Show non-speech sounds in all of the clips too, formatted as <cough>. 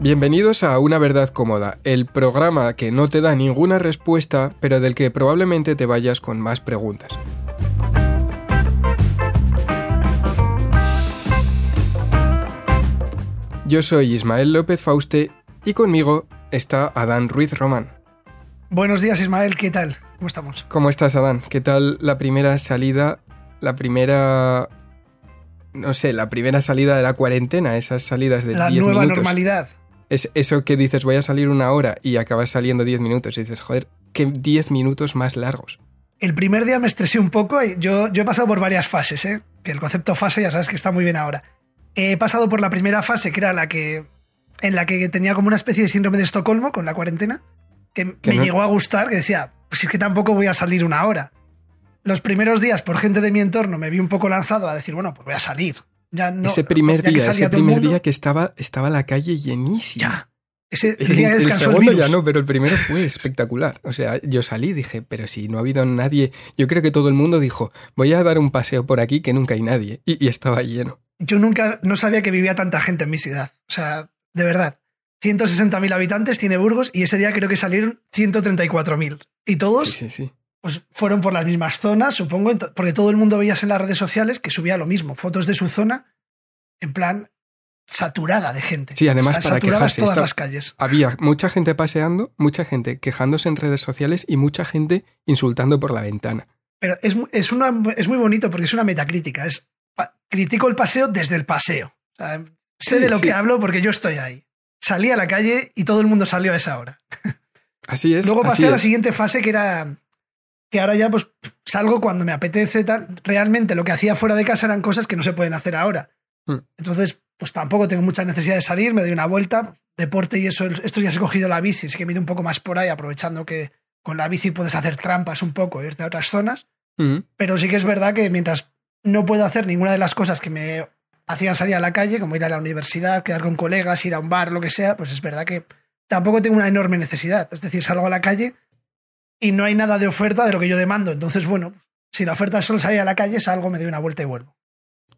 Bienvenidos a Una Verdad Cómoda, el programa que no te da ninguna respuesta, pero del que probablemente te vayas con más preguntas. Yo soy Ismael López Fauste y conmigo está Adán Ruiz Román. Buenos días Ismael, ¿qué tal? ¿Cómo estamos? ¿Cómo estás, Adán? ¿Qué tal la primera salida, la primera... no sé, la primera salida de la cuarentena, esas salidas de 10 La minutos? nueva normalidad. Es eso que dices, voy a salir una hora y acabas saliendo 10 minutos y dices, joder, qué 10 minutos más largos. El primer día me estresé un poco y yo, yo he pasado por varias fases, ¿eh? que el concepto fase ya sabes que está muy bien ahora. He pasado por la primera fase, que era la que en la que tenía como una especie de síndrome de Estocolmo con la cuarentena, que, Que me no- llegó a gustar, que decía, pues es que tampoco voy a salir una hora. Los primeros días, por gente de mi entorno, me vi un poco lanzado a decir, bueno, pues voy a salir. Ya no, ese primer día, ese primer mundo, día que estaba, estaba la calle llenísima. Ya. Ese El, día el el segundo ya no, pero el primero <laughs> fue espectacular. O sea, yo salí y dije, pero si no ha habido nadie, yo creo que todo el mundo dijo, voy a dar un paseo por aquí que nunca hay nadie. Y, y estaba lleno. Yo nunca, no sabía que vivía tanta gente en mi ciudad. O sea, de verdad. 160.000 habitantes tiene Burgos y ese día creo que salieron 134.000. Y todos Sí, sí, sí. Pues, fueron por las mismas zonas, supongo, porque todo el mundo veías en las redes sociales que subía lo mismo, fotos de su zona, en plan saturada de gente. Sí, además, para quejarse, todas está- las calles. Había mucha gente paseando, mucha gente quejándose en redes sociales y mucha gente insultando por la ventana. Pero es, es, una, es muy bonito porque es una metacrítica. Es, critico el paseo desde el paseo. O sea, sé Sí, de lo sí. que hablo porque yo estoy ahí. Salí a la calle y todo el mundo salió a esa hora. Así es. Luego así pasé a la es. siguiente fase que era que ahora ya pues salgo cuando me apetece tal. Realmente lo que hacía fuera de casa eran cosas que no se pueden hacer ahora. Mm. Entonces, pues tampoco tengo mucha necesidad de salir, me doy una vuelta, deporte y eso. Estos días he cogido la bici, así que me un poco más por ahí, aprovechando que con la bici puedes hacer trampas un poco, irte a otras zonas. Pero sí que es verdad que mientras no puedo hacer ninguna de las cosas que me hacían salir a la calle, como ir a la universidad, quedar con colegas, ir a un bar, lo que sea, pues es verdad que tampoco tengo una enorme necesidad. Es decir, salgo a la calle y no hay nada de oferta de lo que yo demando. Entonces, bueno, si la oferta es solo salir a la calle, salgo, me doy una vuelta y vuelvo.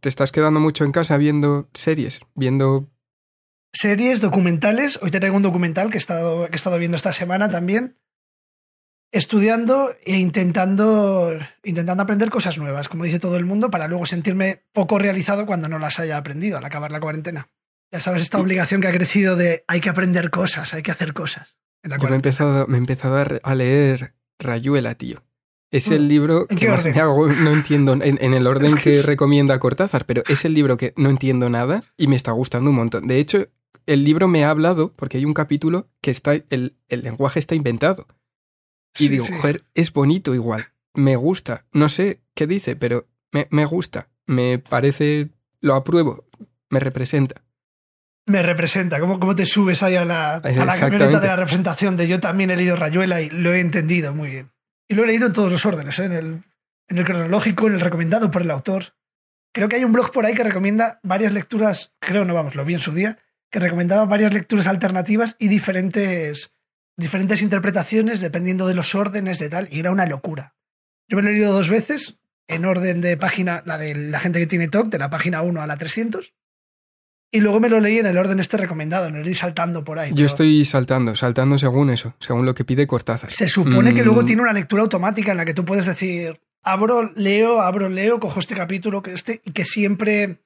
Te estás quedando mucho en casa viendo series, viendo... Series, documentales. Hoy te traigo un documental que he estado, que he estado viendo esta semana también. Estudiando e intentando, intentando aprender cosas nuevas, como dice todo el mundo, para luego sentirme poco realizado cuando no las haya aprendido al acabar la cuarentena. Ya sabes, esta obligación que ha crecido de hay que aprender cosas, hay que hacer cosas. En la Yo me he empezado, me he empezado a, leer Rayuela, tío. Es Mm. el libro ¿En que más me hago, no entiendo en, en el <laughs> orden Es que que, es- recomienda Cortázar, pero es el libro que no entiendo nada y me está gustando un montón. De hecho, el libro me ha hablado porque hay un capítulo que está, el, el lenguaje está inventado. Y Sí, digo, sí. joder, es bonito igual. Me gusta. No sé qué dice, pero me, me gusta. Me parece, lo apruebo. Me representa. Me representa, ¿cómo, cómo te subes ahí a la, a la camioneta de la representación de yo también he leído Rayuela y lo he entendido muy bien. Y lo he leído en todos los órdenes, ¿eh? en, el, en el cronológico, en el recomendado por el autor. Creo que hay un blog por ahí que recomienda varias lecturas, creo no vamos, lo vi en su día, que recomendaba varias lecturas alternativas y diferentes, diferentes interpretaciones dependiendo de los órdenes de tal, y era una locura. Yo me lo he leído dos veces, en orden de página, la de la gente que tiene TOC, de la página 1 a la 300, y luego me lo leí en el orden este recomendado, en el ir saltando por ahí. Yo pero estoy saltando, saltando según eso, según lo que pide Cortázar. Se supone que Mm. luego tiene una lectura automática en la que tú puedes decir, abro, leo, abro, leo, cojo este capítulo, que este, y que siempre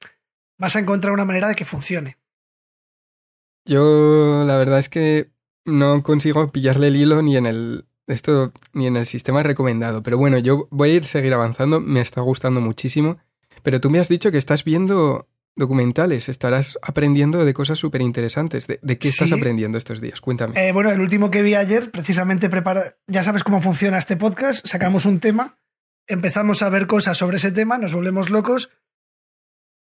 vas a encontrar una manera de que funcione. Yo la verdad es que no consigo pillarle el hilo ni en el esto ni en el sistema recomendado, pero bueno, yo voy a ir seguir avanzando, me está gustando muchísimo, pero tú me has dicho que estás viendo documentales, estarás aprendiendo de cosas súper interesantes. ¿De, de qué estás Sí. aprendiendo estos días? Cuéntame. Eh, bueno, el último que vi ayer, precisamente prepara, ya sabes cómo funciona este podcast, sacamos un tema, empezamos a ver cosas sobre ese tema, nos volvemos locos,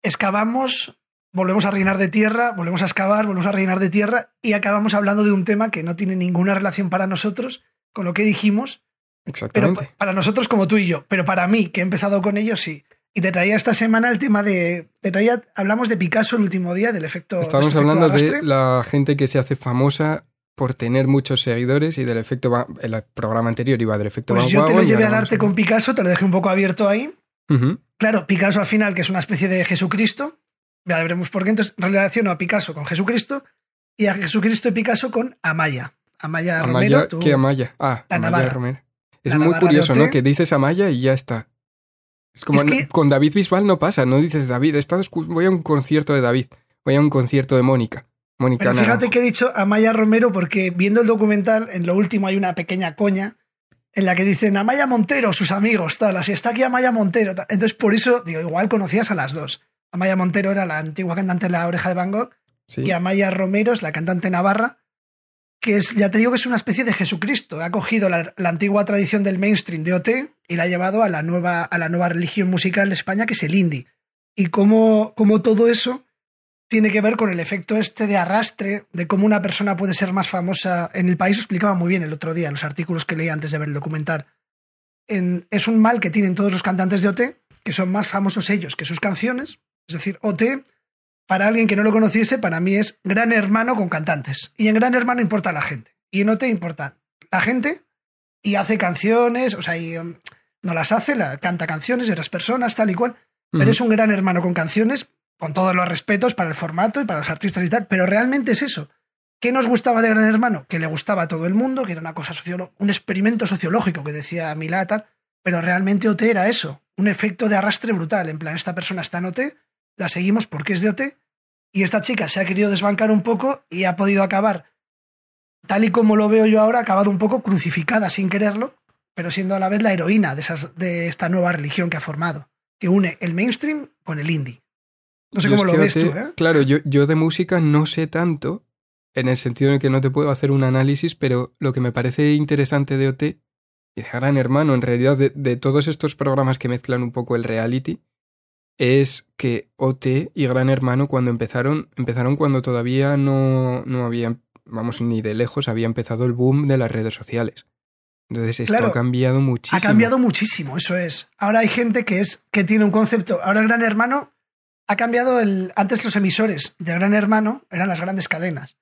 excavamos, volvemos a rellenar de tierra, volvemos a excavar, volvemos a rellenar de tierra y acabamos hablando de un tema que no tiene ninguna relación para nosotros con lo que dijimos, Exactamente. pa- para nosotros como tú y yo, pero para mí, que he empezado con ellos, sí. Y te traía esta semana el tema de. Te traía, hablamos de Picasso el último día, del efecto. efecto hablando de la gente que se hace famosa por tener muchos seguidores y del efecto... El programa anterior iba del efecto Pues Van yo te lo y llevé al arte con Picasso, te lo dejé un poco abierto ahí. Claro, Picasso al final, que es una especie de Jesucristo, ya veremos por qué, entonces relaciono a Picasso con Jesucristo y a Jesucristo de Picasso con Amaya. Amaya, Amaya, Romero. tú- ¿qué Amaya? Ah, La Amaya Navarra. Romero. Es La muy Navarra curioso, ¿no? Que dices Amaya y ya está. Es como Es que- con David Bisbal no pasa, no dices David, estado voy a un concierto de David, voy a un concierto de Mónica. Mónica Pero fíjate Naranjo. que he dicho Amaya Romero porque viendo el documental, en lo último hay una pequeña coña en la que dicen Amaya Montero, sus amigos, tal, así está aquí Amaya Montero. tal. Entonces, por eso, digo, igual conocías a las dos. Amaya Montero era la antigua cantante de La Oreja de Van Gogh Sí. y Amaya Romero es la cantante navarra, que es, ya te digo que es una especie de Jesucristo. Ha cogido la, la antigua tradición del mainstream de OT y la ha llevado a la nueva, a la nueva religión musical de España, que es el indie. Y cómo, cómo todo eso tiene que ver con el efecto este de arrastre, de cómo una persona puede ser más famosa. En el país explicaba muy bien el otro día, en los artículos que leí antes de ver el documental. En- es un mal que tienen todos los cantantes de OT, que son más famosos ellos que sus canciones. Es decir, OT, para alguien que no lo conociese, para mí es gran hermano con cantantes. Y en gran hermano importa la gente. Y en OT importa la gente y hace canciones, o sea, y, um, no las hace, la, canta canciones de otras personas, tal y cual. Pero Ujú. es un gran hermano con canciones, con todos los respetos para el formato y para los artistas y tal, pero realmente es eso. ¿Qué nos gustaba de Gran Hermano? Que le gustaba a todo el mundo, que era una cosa un experimento sociológico que decía Milá, tal, pero realmente OT era eso, un efecto de arrastre brutal. En plan, esta persona está en OT, la seguimos porque es de OT, y esta chica se ha querido desbancar un poco y ha podido acabar, tal y como lo veo yo ahora, ha acabado un poco crucificada sin quererlo, pero siendo a la vez la heroína de, esas, de esta nueva religión que ha formado, que une el mainstream con el indie. No sé Yo cómo lo ves tú, ¿eh? Claro, yo, yo de música no sé tanto, en el sentido en que no te puedo hacer un análisis, pero lo que me parece interesante de OT y de Gran Hermano, en realidad, de, de todos estos programas que mezclan un poco el reality, es que OT y Gran Hermano cuando empezaron, empezaron cuando todavía no, no había, vamos, ni de lejos había empezado el boom de las redes sociales. Entonces esto Claro, ha cambiado muchísimo. Ha cambiado muchísimo, eso es. Ahora hay gente que es que tiene un concepto. Ahora el Gran Hermano ha cambiado el. Antes los emisores de Gran Hermano eran las grandes cadenas.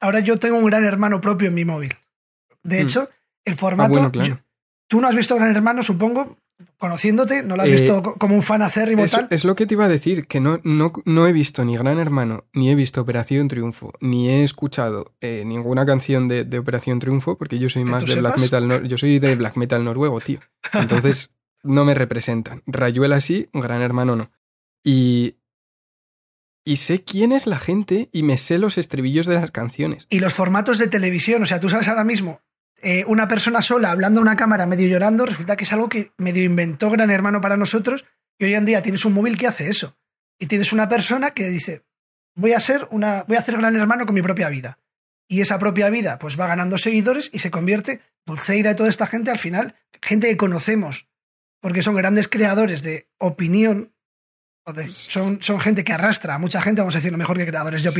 Ahora yo tengo un Gran Hermano propio en mi móvil. De Mm. hecho, el formato. bueno, claro. yo- tú no has visto Gran Hermano, supongo, conociéndote, no lo has Eh, visto co- como un fan acérrimo Es, tal. es lo que te iba a decir, que no, no, no he visto ni Gran Hermano, ni he visto Operación Triunfo, ni he escuchado eh, ninguna canción de, de Operación Triunfo, porque yo soy ¿Que más de black metal, yo soy de black metal noruego, tío. Entonces <laughs> no me representan. Rayuela sí, Gran Hermano no. Y, y sé quién es la gente y me sé los estribillos de las canciones. Y los formatos de televisión, o sea, tú sabes ahora mismo eh, una persona sola hablando a una cámara medio llorando, resulta que es algo que medio inventó Gran Hermano para nosotros y hoy en día tienes un móvil que hace eso. Y tienes una persona que dice, voy a ser una, voy a hacer Gran Hermano con mi propia vida. Y esa propia vida pues va ganando seguidores y se convierte, Dulceida y toda esta gente al final, gente que conocemos, porque son grandes creadores de opinión, o de- son, son gente que arrastra a mucha gente, vamos a decirlo mejor que creadores de Sí.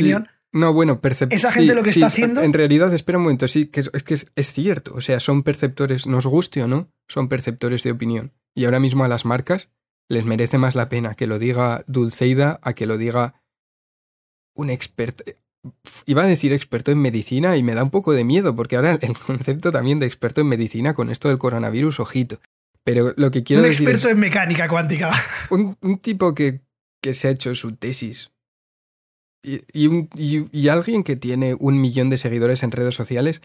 No, bueno, percep- Esa gente lo que está haciendo- En realidad, espera un momento, sí, que es, es que es, es cierto. O sea, son perceptores, nos guste o no, son perceptores de opinión. Y ahora mismo a las marcas les merece más la pena que lo diga Dulceida a que lo diga un experto. Iba a decir experto en medicina y me da un poco de miedo, porque ahora el <laughs> concepto también de experto en medicina con esto del coronavirus, ojito. Pero lo que quiero un decir experto es en mecánica cuántica. <laughs> un, un tipo que, que se ha hecho su tesis y, y un- y- y alguien que tiene un millón de seguidores en redes sociales,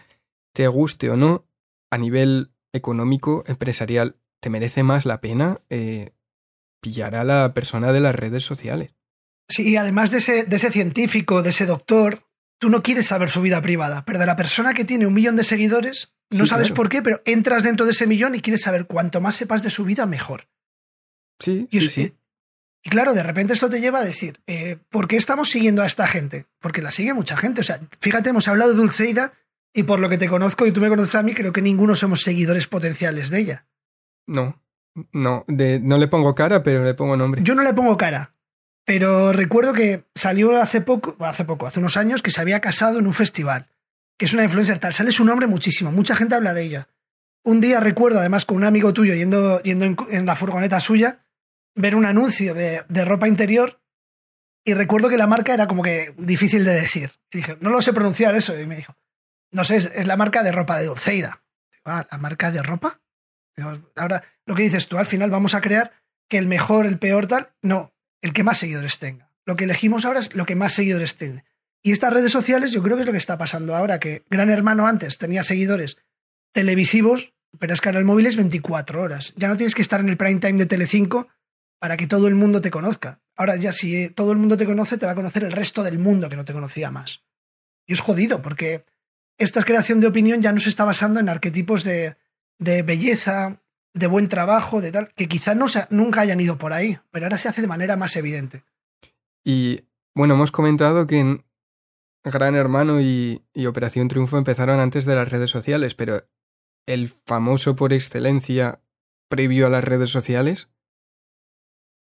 te guste o no, a nivel económico, empresarial, te merece más la pena eh, pillar a la persona de las redes sociales. Sí, y además de ese, de ese científico, de ese doctor, tú no quieres saber su vida privada, pero de la persona que tiene un millón de seguidores, no Sí, sabes claro. por qué, pero entras dentro de ese millón y quieres saber cuanto más sepas de su vida, mejor. Sí, Y, sí, eso- sí. Y claro, de repente esto te lleva a decir, eh, ¿por qué estamos siguiendo a esta gente? Porque la sigue mucha gente. O sea, fíjate, hemos hablado de Dulceida y por lo que te conozco y tú me conoces a mí, creo que ninguno somos seguidores potenciales de ella. No, no, de, no le pongo cara, pero le pongo nombre. Yo no le pongo cara, pero recuerdo que salió hace poco, hace poco, hace unos años, que se había casado en un festival, que es una influencer tal. Sale su nombre muchísimo, mucha gente habla de ella. Un día recuerdo, además, con un amigo tuyo yendo, yendo en, en la furgoneta suya, ver un anuncio de, de ropa interior y recuerdo que la marca era como que difícil de decir. Y dije, no lo sé pronunciar eso. Y me dijo, no sé, es, es la marca de ropa de Dulceida. Digo, ah, ¿la marca de ropa? Ahora, lo que dices tú, al final vamos a crear que el mejor, el peor, tal, no, el que más seguidores tenga. Lo que elegimos ahora es lo que más seguidores tiene. Y estas redes sociales yo creo que es lo que está pasando ahora, que Gran Hermano antes tenía seguidores televisivos, pero es que ahora el móvil es 24 horas. Ya no tienes que estar en el prime time de Telecinco para que todo el mundo te conozca. Ahora ya si todo el mundo te conoce, te va a conocer el resto del mundo que no te conocía más. Y es jodido, porque esta creación de opinión ya no se está basando en arquetipos de, de belleza, de buen trabajo, de tal, que quizás no nunca hayan ido por ahí, pero ahora se hace de manera más evidente. Y bueno, hemos comentado que en Gran Hermano y, Operación Triunfo empezaron antes de las redes sociales, pero el famoso por excelencia previo a las redes sociales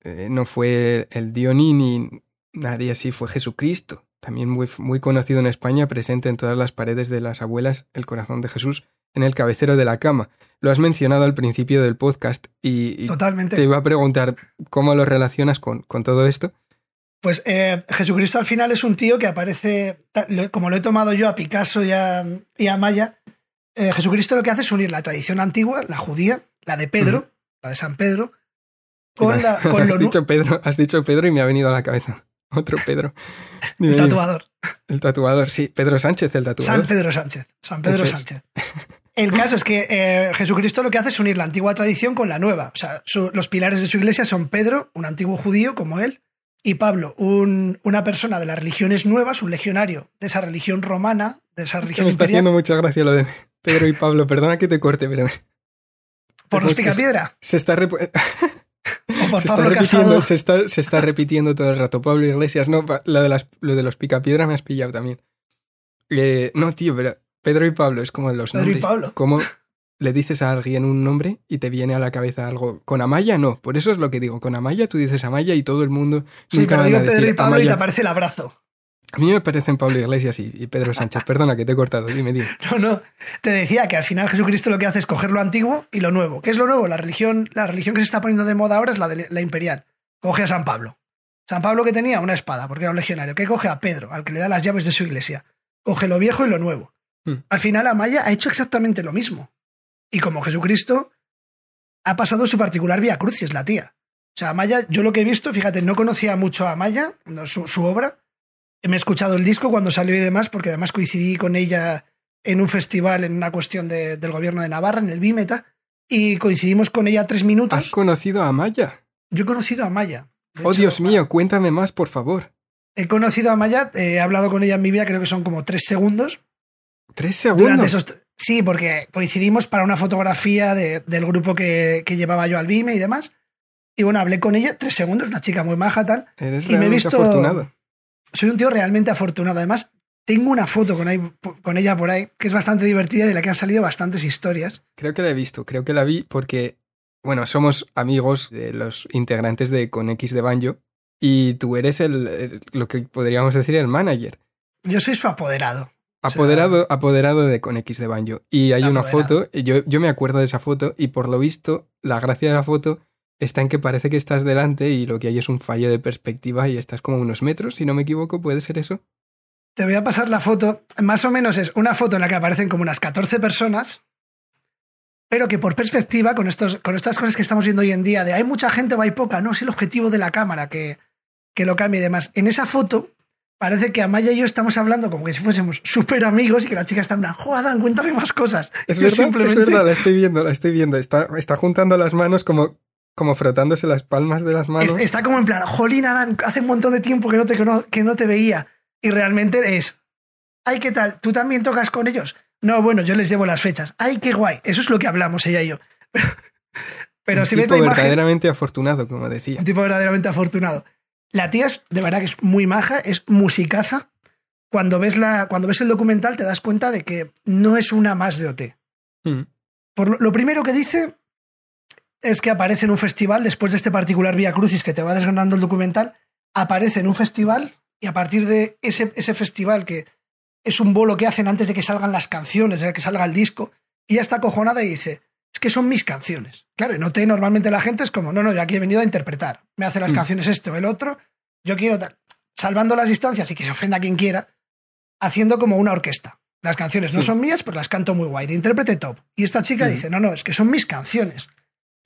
eh, no fue el Dioní ni nadie así, fue Jesucristo. También muy, muy conocido en España, presente en todas las paredes de las abuelas, el corazón de Jesús en el cabecero de la cama. Lo has mencionado al principio del podcast y, Totalmente. te iba a preguntar cómo lo relacionas con, con todo esto. Pues eh, Jesucristo al final es un tío que aparece, como lo he tomado yo a Picasso y a, Maya, eh, Jesucristo lo que hace es unir la tradición antigua, la judía, la de Pedro, la de San Pedro, con, la, <laughs> has, dicho Pedro, has dicho Pedro y me ha venido a la cabeza. <laughs> Otro Pedro. el tatuador. El tatuador, sí. Pedro Sánchez, el tatuador. San Pedro Sánchez. San Pedro Sánchez. El caso es que eh, Jesucristo lo que hace es unir la antigua tradición con la nueva. O sea, los pilares de su iglesia son Pedro, un antiguo judío como él, y Pablo, una persona de las religiones nuevas, un legionario de esa religión romana, de esa religión me está haciendo mucha gracia lo de Pedro y Pablo. Perdona que te corte, pero... ¿Por <laughs> los picapiedra? Se está... <laughs> se, está repitiendo, se, está, repitiendo todo el rato. Pablo Iglesias, no, lo de, las, lo de los picapiedra me has pillado también. Eh, no, tío, pero Pedro y Pablo es como los Pedro nombres. Y Pablo. Como le dices a alguien un nombre y te viene a la cabeza algo. Con Amaya no, por eso es lo que digo. Con Amaya tú dices Amaya y todo el mundo. Sí, pero digo Pedro y Pablo y te aparece el abrazo. A mí me parecen Pablo Iglesias y, Pedro Sánchez. Perdona que te he cortado, dime, dime. <laughs> No, no. Te decía que al final Jesucristo lo que hace es coger lo antiguo y lo nuevo. ¿Qué es lo nuevo? La religión, la religión que se está poniendo de moda ahora es la, de, la imperial. Coge a San Pablo. San Pablo que tenía una espada, porque era un legionario. ¿Qué coge a Pedro, al que le da las llaves de su iglesia? Coge lo viejo y lo nuevo. Hmm. Al final Amaya ha hecho exactamente lo mismo. Y como Jesucristo, ha pasado su particular vía crucis, la tía. O sea, Amaya, yo lo que he visto, fíjate, no conocía mucho a Amaya, su, obra. Me he escuchado el disco cuando salió y demás, porque además coincidí con ella en un festival, en una cuestión del gobierno de Navarra, en el Bimeta, y coincidimos con ella tres minutos. ¿Has conocido a Amaya? Yo he conocido a Amaya. oh, Dios mío, cuéntame más, por favor. He conocido a Amaya, he hablado con ella en mi vida, creo que son como tres segundos. ¿Tres segundos? Sí, porque coincidimos para una fotografía del grupo que, llevaba yo al BIME y demás. Y bueno, hablé con ella tres segundos, una chica muy maja, tal. Eres y me he visto. Afortunado. Soy un tío realmente afortunado. Además, tengo una foto con, con ella por ahí que es bastante divertida y de la que han salido bastantes historias. Creo que la he visto, creo que la vi porque, bueno, somos amigos de los integrantes de Con X de Banjo y tú eres el, lo que podríamos decir el manager. Yo soy su apoderado. Apoderado, apoderado de con X de Banjo. Y hay una foto, yo, yo me acuerdo de esa foto, y por lo visto, la gracia de la foto está en que parece que estás delante y lo que hay es un fallo de perspectiva y estás como unos metros, si no me equivoco, ¿puede ser eso? Te voy a pasar la foto. Más o menos es una foto en la que aparecen como unas 14 personas, pero que por perspectiva, con, estos, con estas cosas que estamos viendo hoy en día, de hay mucha gente o hay poca, no es el objetivo de la cámara que, que lo cambie y demás. En esa foto parece que Amaya y yo estamos hablando como que si fuésemos súper amigos y que la chica está en una, joder, cuéntame más cosas. Es verdad, simplemente... es verdad, la estoy viendo, la estoy viendo. Está, está juntando las manos como, como frotándose las palmas de las manos. Está como en plan, jolín, Adán, hace un montón de tiempo que no te, que no te veía. Y realmente es, ay, ¿qué tal? ¿Tú también tocas con ellos? No, bueno, yo les llevo las fechas. Ay, qué guay. Eso es lo que hablamos ella y yo. <laughs> Pero, un si tipo verdaderamente afortunado, como decía. Un tipo verdaderamente afortunado. La tía es, de verdad que es muy maja, es musicaza. Cuando ves, la, cuando ves el documental te das cuenta de que no es una más de OT. Mm. Por lo, primero que dice es que aparece en un festival, después de este particular Vía Crucis que te va desgranando el documental, aparece en un festival y a partir de ese, ese festival que es un bolo que hacen antes de que salgan las canciones, de que salga el disco, y ya está acojonada y dice, es que son mis canciones. Claro, y noté normalmente la gente es como, no, no, yo aquí he venido a interpretar. Me hace las mm. canciones este o el otro, yo quiero tal. Salvando las distancias y que se ofenda a quien quiera, haciendo como una orquesta. Las canciones no son mías, pero las canto muy guay, de intérprete top. Y esta chica dice, no, no, es que son mis canciones.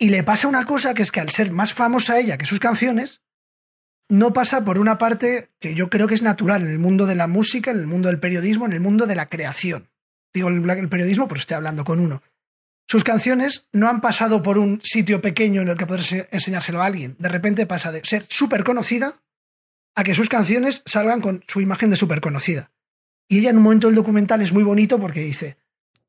Y le pasa una cosa que es que al ser más famosa ella que sus canciones, no pasa por una parte que yo creo que es natural en el mundo de la música, en el mundo del periodismo, en el mundo de la creación. Digo el, periodismo, pero estoy hablando con uno. Sus canciones no han pasado por un sitio pequeño en el que poder enseñárselo a alguien. De repente pasa de ser súper conocida a que sus canciones salgan con su imagen de súper conocida. Y ella en un momento del documental es muy bonito porque dice,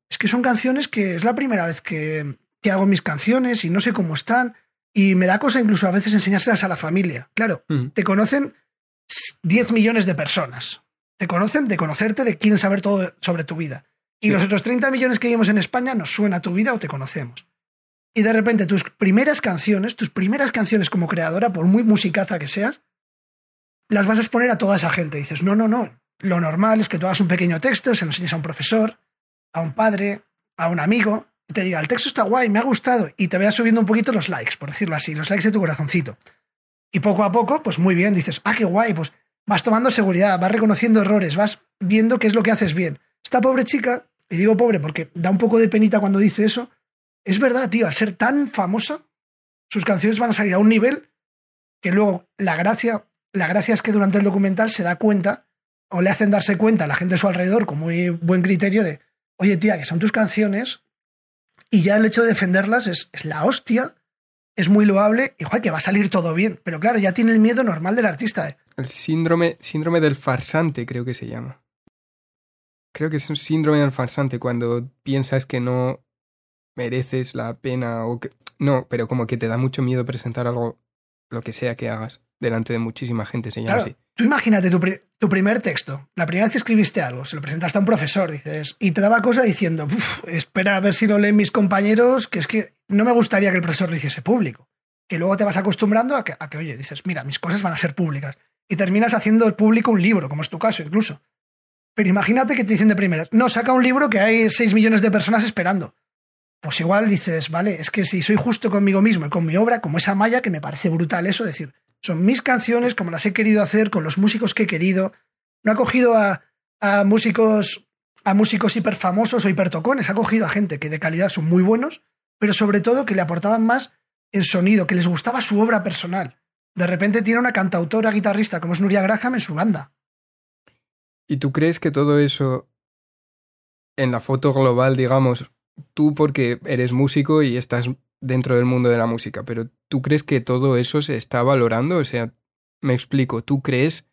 es que son canciones que es la primera vez que, que hago mis canciones y no sé cómo están. Y me da cosa incluso a veces enseñárselas a la familia. Claro, Mm. te conocen 10 millones de personas. Te conocen de conocerte, de quieren saber todo sobre tu vida. Y Sí. los otros 30 millones que vivimos en España nos suena tu vida o te conocemos. Y de repente tus primeras canciones, tus primeras canciones como creadora, por muy musicaza que seas, las vas a exponer a toda esa gente. dices, no, no, no. Lo normal es que tú hagas un pequeño texto, se lo enseñes a un profesor, a un padre, a un amigo, y te diga, el texto está guay, me ha gustado, y te vayas subiendo un poquito los likes, por decirlo así, los likes de tu corazoncito. Y poco a poco, pues muy bien, dices, ah, qué guay, pues vas tomando seguridad, vas reconociendo errores, vas viendo qué es lo que haces bien. Esta pobre chica, y digo pobre porque da un poco de penita cuando dice eso, es verdad, tío, al ser tan famosa, sus canciones van a salir a un nivel que luego la gracia, la gracia es que durante el documental se da cuenta o le hacen darse cuenta a la gente a su alrededor con muy buen criterio de, oye tía, que son tus canciones y ya el hecho de defenderlas es, es la hostia, es muy loable y joder, que va a salir todo bien. Pero claro, ya tiene el miedo normal del artista. de, El síndrome, síndrome del farsante, creo que se llama. Creo que es un síndrome del farsante cuando piensas que no mereces la pena o que. No, pero como que te da mucho miedo presentar algo, lo que sea que hagas, delante de muchísima gente, se llama Claro, así. tú imagínate tu, tu primer texto, la primera vez que escribiste algo, se lo presentaste a un profesor, dices, y te daba cosa diciendo, "Uf, espera a ver si lo leen mis compañeros, que es que no me gustaría que el profesor lo hiciese público. Que luego te vas acostumbrando a que, a que, oye, dices, mira, mis cosas van a ser públicas. Y terminas haciendo el público un libro, como es tu caso incluso. Pero imagínate que te dicen de primeras, no, saca un libro que hay 6 millones de personas esperando. Pues igual dices, vale, es que si soy justo conmigo mismo y con mi obra, como esa malla, que me parece brutal eso, decir, son mis canciones como las he querido hacer, con los músicos que he querido. No ha cogido a, a músicos a músicos hiperfamosos o hipertocones, ha cogido a gente que de calidad son muy buenos, pero sobre todo que le aportaban más en sonido, que les gustaba su obra personal. De repente tiene una cantautora guitarrista como es Nuria Graham en su banda. ¿Y tú crees que todo eso, en la foto global, digamos, tú porque eres músico y estás dentro del mundo de la música, pero tú crees que todo eso se está valorando? O sea, me explico, ¿tú crees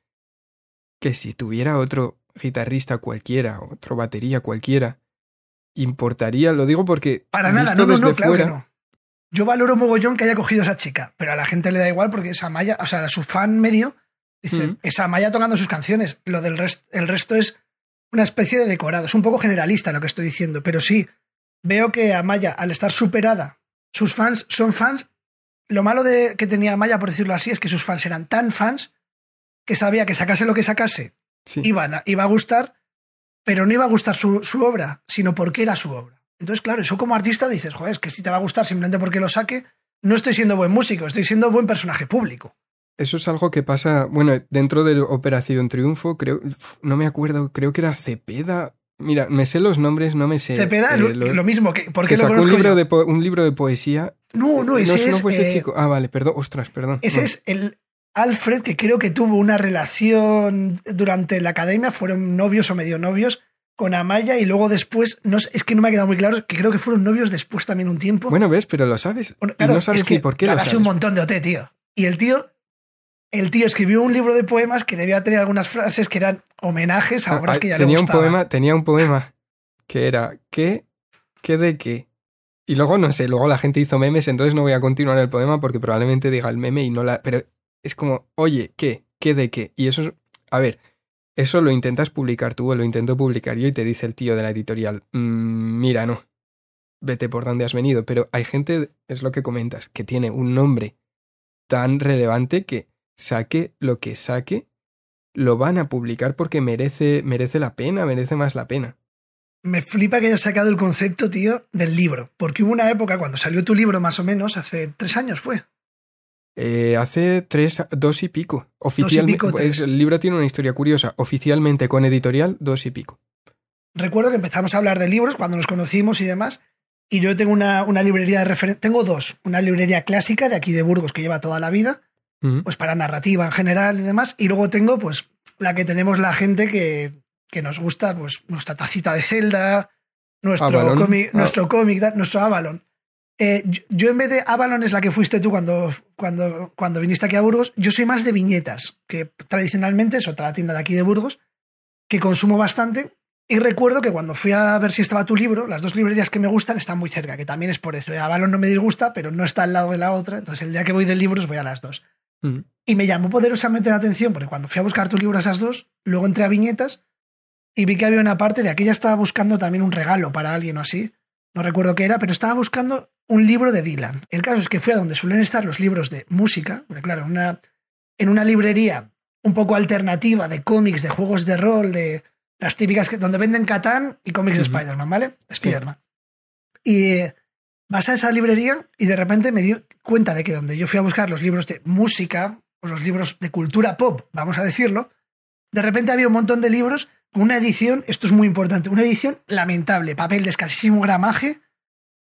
que si tuviera otro guitarrista cualquiera, otro batería cualquiera, importaría? Lo digo porque Para nada, no, no, desde no, claro fuera, que no. Yo valoro mogollón que haya cogido a esa chica, pero a la gente le da igual porque esa Maya, o sea, su fan medio, dice, Mm. esa Maya tocando sus canciones. Lo del rest- el resto es una especie de decorado. Es un poco generalista lo que estoy diciendo, pero sí, veo que Amaya, al estar superada, sus fans son fans. Lo malo de que tenía Amaya, por decirlo así, es que sus fans eran tan fans que sabía que sacase lo que sacase, sí. iban a- iba a gustar, pero no iba a gustar su, su obra, sino porque era su obra. Entonces, claro, eso como artista dices, joder, es que si te va a gustar simplemente porque lo saque, no estoy siendo buen músico, estoy siendo buen personaje público. Eso es algo que pasa, bueno, dentro de Operación Triunfo, creo, no me acuerdo, creo que era Cepeda. Mira, me sé los nombres, no me sé. Cepeda eh, lo, lo mismo, que, ¿por qué que lo sacó un conozco libro, yo? de un libro de poesía. No, no, no, ese no es, fue ese eh, chico. Ah, vale, perdón, ostras, perdón. Ese es el Alfred, que creo que tuvo una relación durante la academia, fueron novios o medio novios con Amaya y luego después, no, es que no me ha quedado muy claro, que creo que fueron novios después también un tiempo. Bueno, ves, pero lo sabes. Bueno, y claro, no sabes es que ni por qué lo tragase sabes. un montón de OT, tío. Y el tío, el tío escribió un libro de poemas que debía tener algunas frases que eran homenajes a Ah, obras ah, que ya tenía le un poema, tenía un poema que era ¿qué? ¿Qué de qué? Y luego no sé, luego la gente hizo memes, entonces no voy a continuar el poema porque probablemente diga el meme y no la. Pero es como, oye, ¿qué? ¿Qué de qué? Y eso es. A ver, eso lo intentas publicar tú o lo intento publicar yo y te dice el tío de la editorial, "Mm, mira, no. Vete por donde has venido. Pero hay gente, es lo que comentas, que tiene un nombre tan relevante que saque lo que saque, lo van a publicar porque merece, merece la pena, merece más la pena. Me flipa que hayas sacado el concepto, tío, del libro. Porque hubo una época cuando salió tu libro, más o menos, hace tres años fue. Eh, hace tres, dos y pico. Oficialmente, el libro tiene una historia curiosa. Oficialmente con editorial, dos y pico. Recuerdo que empezamos a hablar de libros cuando nos conocimos y demás. Y yo tengo una, una librería de referencia. Tengo dos. Una librería clásica de aquí de Burgos que lleva toda la vida. Mm. pues para narrativa en general y demás. Y luego tengo, pues, la que tenemos la gente que, que nos gusta, pues, nuestra tacita de Zelda, nuestro Avalon. cómic, Ah. nuestro cómic, nuestro Avalon. Eh, yo, yo en vez de Avalon es la que fuiste tú cuando, cuando, cuando viniste aquí a Burgos, yo soy más de viñetas, que tradicionalmente es otra tienda de aquí de Burgos, que consumo bastante. Y recuerdo que cuando fui a ver si estaba tu libro, las dos librerías que me gustan están muy cerca, que también es por eso. Avalon no me disgusta, pero no está al lado de la otra. Entonces el día que voy de libros voy a las dos. Y me llamó poderosamente la atención porque cuando fui a buscar tu libro a esas dos, luego entré a viñetas y vi que había una parte de aquella estaba buscando también un regalo para alguien o así. No recuerdo qué era, pero estaba buscando un libro de Dylan. El caso es que fui a donde suelen estar los libros de música, porque claro, en una, en una librería un poco alternativa de cómics, de juegos de rol, de las típicas que, donde venden Catán y cómics de. Spider-Man, ¿vale? Spider-Man. Y eh, vas a esa librería y de repente me di cuenta de que donde yo fui a buscar los libros de música, o los libros de cultura pop, vamos a decirlo, de repente había un montón de libros con una edición, esto es muy importante, una edición lamentable, papel de escasísimo gramaje,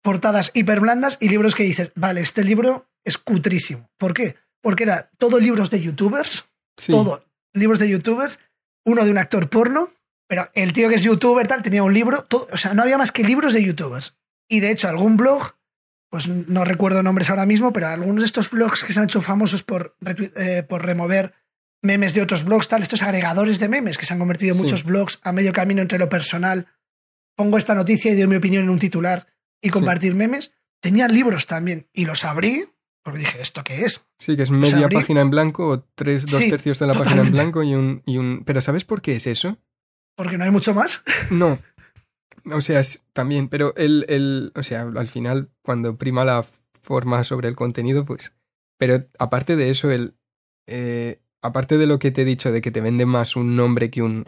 portadas hiperblandas y libros que dices, vale, este libro es cutrísimo. ¿Por qué? Porque era todo libros de youtubers, Sí. todo libros de youtubers, uno de un actor porno, pero el tío que es youtuber tal tenía un libro, todo- o sea, no había más que libros de youtubers. Y de hecho algún blog, pues no recuerdo nombres ahora mismo, pero algunos de estos blogs que se han hecho famosos por, eh, por remover memes de otros blogs, tal, estos agregadores de memes que se han convertido en Sí. muchos blogs a medio camino entre lo personal, pongo esta noticia y doy mi opinión en un titular y compartir memes, tenían libros también y los abrí porque dije, ¿esto qué es? Sí, que es media abrí- página en blanco o tres, dos Sí, tercios de la página en blanco y un, y un... Pero ¿sabes por qué es eso? Porque no hay mucho más. No. O sea, es- también, pero el, el, o sea, al final, cuando prima la forma sobre el contenido, pues. Pero aparte de eso, el. eh, aparte de lo que te he dicho de que te venden más un nombre que un.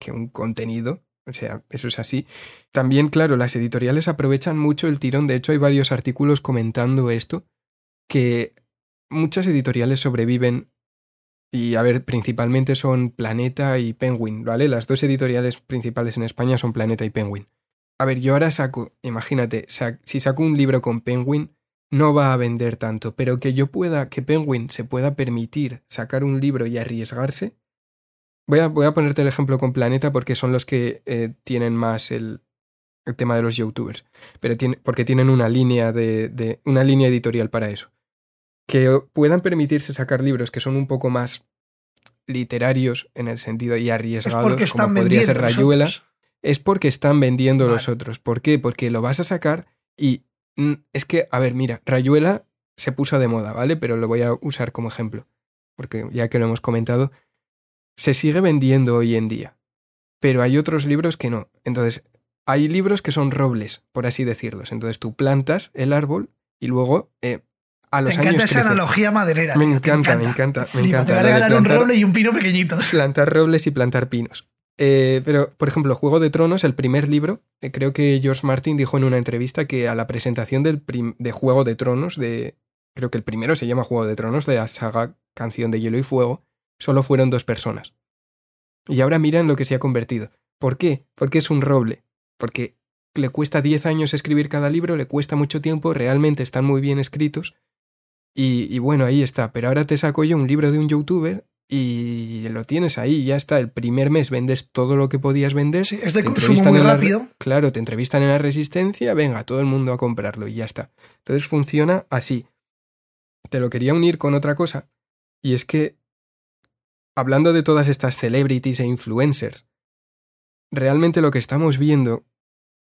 que un contenido. O sea, eso es así. También, claro, las editoriales aprovechan mucho el tirón. De hecho, hay varios artículos comentando esto. Que muchas editoriales sobreviven y a ver, principalmente son Planeta y Penguin, ¿vale? Las dos editoriales principales en España son Planeta y Penguin. A ver, yo ahora saco, imagínate, si saco un libro con Penguin, no va a vender tanto, pero que yo pueda, que Penguin se pueda permitir sacar un libro y arriesgarse. Voy a, voy a ponerte el ejemplo con Planeta porque son los que eh, tienen más el, el tema de los youtubers, pero tiene, porque tienen una línea de, de una línea editorial para eso que puedan permitirse sacar libros que son un poco más literarios en el sentido y Es arriesgados, porque están como podría ser Rayuela. Es porque están vendiendo los otros. ¿Por qué? Porque lo vas a sacar y mm, es que, a ver, mira, Rayuela se puso de moda, ¿vale? Pero lo voy a usar como ejemplo, porque ya que lo hemos comentado, se sigue vendiendo hoy en día, pero hay otros libros que no. Entonces, hay libros que son robles, por así decirlos. Entonces, tú plantas el árbol y luego eh, a los Te años encanta esa crece. analogía maderera. Me tío, te encanta, me encanta, me encanta Te va a regalar un roble y un pino pequeñitos. plantar robles y plantar pinos. Eh, pero, por ejemplo, Juego de Tronos, el primer libro, eh, creo que George Martin dijo en una entrevista que a la presentación del de Juego de Tronos, de creo que el primero se llama Juego de Tronos, de la saga Canción de Hielo y Fuego, solo fueron dos personas. Y ahora miran lo que se ha convertido. ¿Por qué? Porque es un roble. Porque le cuesta 10 años escribir cada libro, le cuesta mucho tiempo, realmente están muy bien escritos. Y, y bueno, ahí está. Pero ahora te saco yo un libro de un youtuber y lo tienes ahí, ya está. El primer mes vendes todo lo que podías vender. Sí, es de consumo muy la rápido. Claro, te entrevistan en la resistencia, venga, todo el mundo a comprarlo y ya está. Entonces funciona así. Te lo quería unir con otra cosa, y es que, hablando de todas estas celebrities e influencers, realmente lo que estamos viendo,